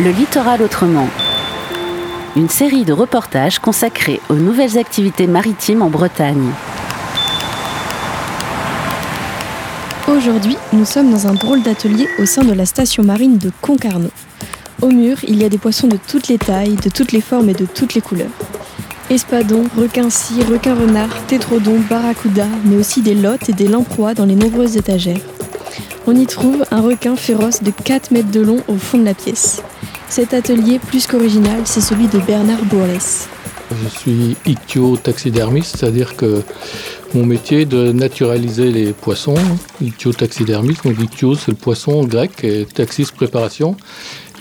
Le littoral autrement. Une série de reportages consacrés aux nouvelles activités maritimes en Bretagne. Aujourd'hui, nous sommes dans un drôle d'atelier au sein de la station marine de Concarneau. Au mur, il y a des poissons de toutes les tailles, de toutes les formes et de toutes les couleurs. Espadons, requins-scie, requins-renards, tétrodons, barracudas, mais aussi des lottes et des lamproies dans les nombreuses étagères. On y trouve un requin féroce de 4 mètres de long au fond de la pièce. Cet atelier, plus qu'original, c'est celui de Bernard Bourlès. Je suis ichtio-taxidermiste, c'est-à-dire que mon métier est de naturaliser les poissons. Ichtio-taxidermiste, donc ichtio c'est le poisson grec et taxis préparation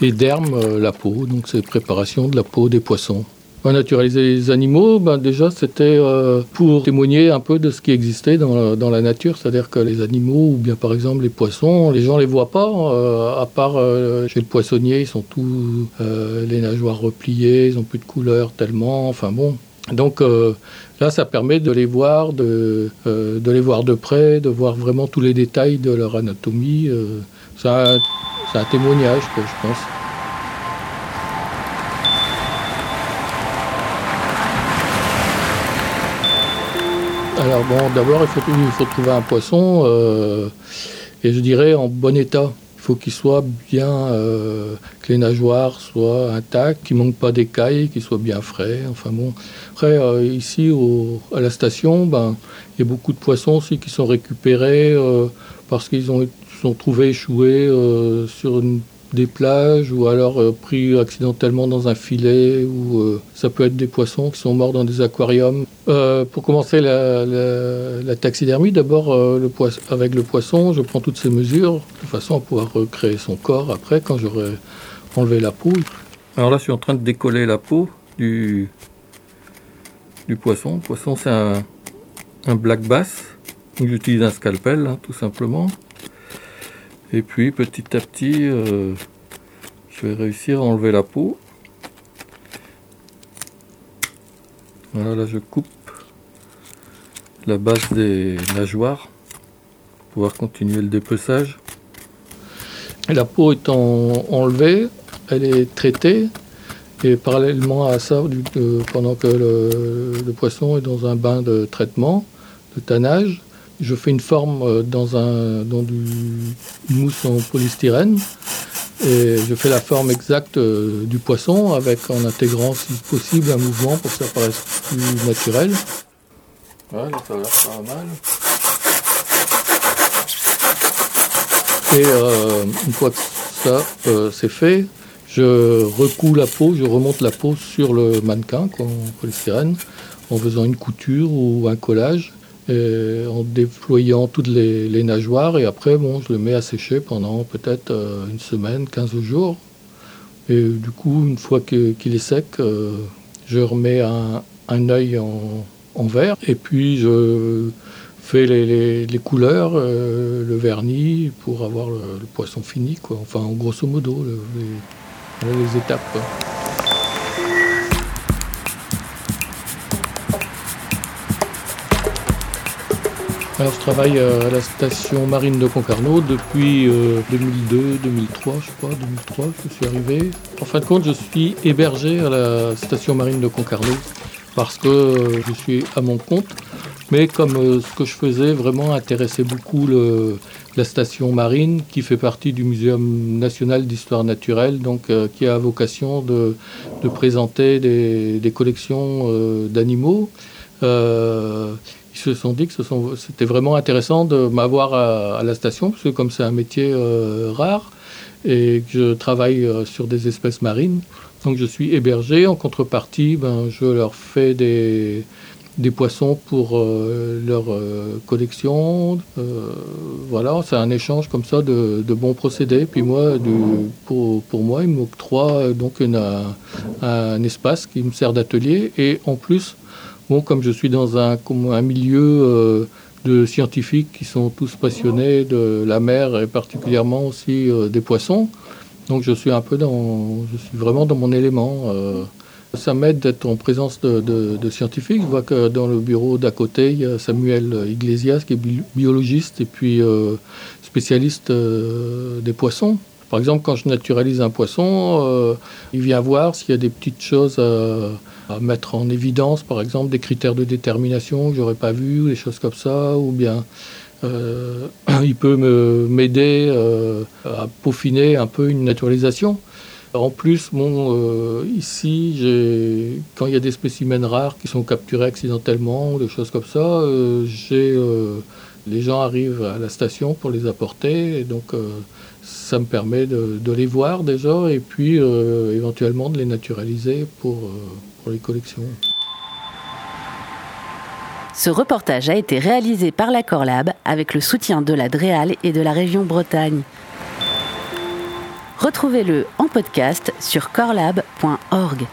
et derme euh, la peau, donc c'est préparation de la peau des poissons. Naturaliser les animaux, ben déjà c'était euh, pour témoigner un peu de ce qui existait dans la, nature, c'est-à-dire que les animaux ou bien par exemple les poissons, les gens les voient pas, euh, à part euh, chez le poissonnier, ils sont tous les nageoires repliées, ils ont plus de couleur tellement, enfin bon. Donc là, ça permet de les voir, de, de les voir de près, de voir vraiment tous les détails de leur anatomie. c'est un, témoignage, je pense. Alors bon, d'abord il faut, trouver un poisson euh, et je dirais en bon état. Il faut qu'il soit bien, euh, que les nageoires soient intactes, qu'il manque pas d'écailles, qu'il soit bien frais. Enfin bon. Après euh, ici à la station, ben il y a beaucoup de poissons aussi qui sont récupérés parce qu'ils ont sont trouvés échoués sur une des plages ou alors euh, pris accidentellement dans un filet ou euh, ça peut être des poissons qui sont morts dans des aquariums. Euh, pour commencer la, taxidermie, d'abord avec le poisson, je prends toutes ces mesures de façon à pouvoir recréer son corps après quand j'aurai enlevé la peau. Alors là, je suis en train de décoller la peau du, poisson. Le poisson, c'est un, black bass. J'utilise un scalpel, hein, tout simplement. Et puis petit à petit, euh, je vais réussir à enlever la peau. Voilà, là je coupe la base des nageoires pour pouvoir continuer le dépeçage. la peau étant enlevée, elle est traitée et parallèlement à ça, euh, pendant que le, poisson est dans un bain de traitement, de tannage, je fais une forme euh, dans, un, dans du mousse en polystyrène et je fais la forme exacte euh, du poisson avec en intégrant si possible un mouvement pour que ça paraisse plus naturel. L'air pas mal. Et euh, une fois que ça c'est fait, je recoue la peau, je remonte la peau sur le mannequin en polystyrène en faisant une couture ou un collage en déployant toutes les, nageoires. Et après, bon, je le mets à sécher pendant peut-être euh, une semaine, 15 jours. Et du coup, une fois qu'il est sec, euh, je remets un, un œil en, en. Et puis, je fais les, couleurs, euh, le vernis, pour avoir le, poisson fini. Quoi. Enfin, grosso modo, les, les étapes. Alors, je travaille euh, à la station marine de Concarneau depuis 2002, euh, 2003, je crois, 2003 que je suis arrivé. En fin de compte, je suis hébergé à la station marine de Concarneau parce que euh, je suis à mon compte. Mais comme ce que je faisais vraiment intéressait beaucoup la station marine, qui fait partie du Muséum national d'histoire naturelle, donc qui a vocation de, présenter des, collections d'animaux ils se sont dit que c'était vraiment intéressant de m'avoir à, la station, parce que comme c'est un métier euh, rare et que je travaille euh, sur des espèces marines, donc je suis hébergé. En contrepartie, ben, je leur fais des, poissons pour euh, leur collection. voilà, c'est un échange comme ça de, bons procédés. Puis moi, pour, pour, moi, ils m'octroient donc un espace qui me sert d'atelier. Et en plus, Bon, comme je suis dans un, un milieu euh, de scientifiques qui sont tous passionnés de la mer et particulièrement aussi euh, des poissons, donc je suis un peu dans, je suis vraiment dans mon élément. Euh. ça m'aide d'être en présence de, scientifiques. Je vois que dans le bureau d'à côté, il y a Samuel Iglesias qui est biologiste et puis spécialiste des poissons. Par exemple, quand je naturalise un poisson, il vient voir s'il y a des petites choses à, mettre en évidence, par exemple des critères de détermination que j'aurais pas vu, des choses comme ça, ou bien il peut m'aider à peaufiner un peu une naturalisation. En plus, euh, ici, quand il y a des spécimens rares qui sont capturés accidentellement ou des choses comme ça, euh, euh, les gens arrivent à la station pour les apporter. Donc, ça me permet de, les voir déjà et puis éventuellement de les naturaliser pour, pour les collections. Ce reportage a été réalisé par la Corlab avec le soutien de la DREAL et de la région Bretagne. Retrouvez-le en podcast sur corlab.org.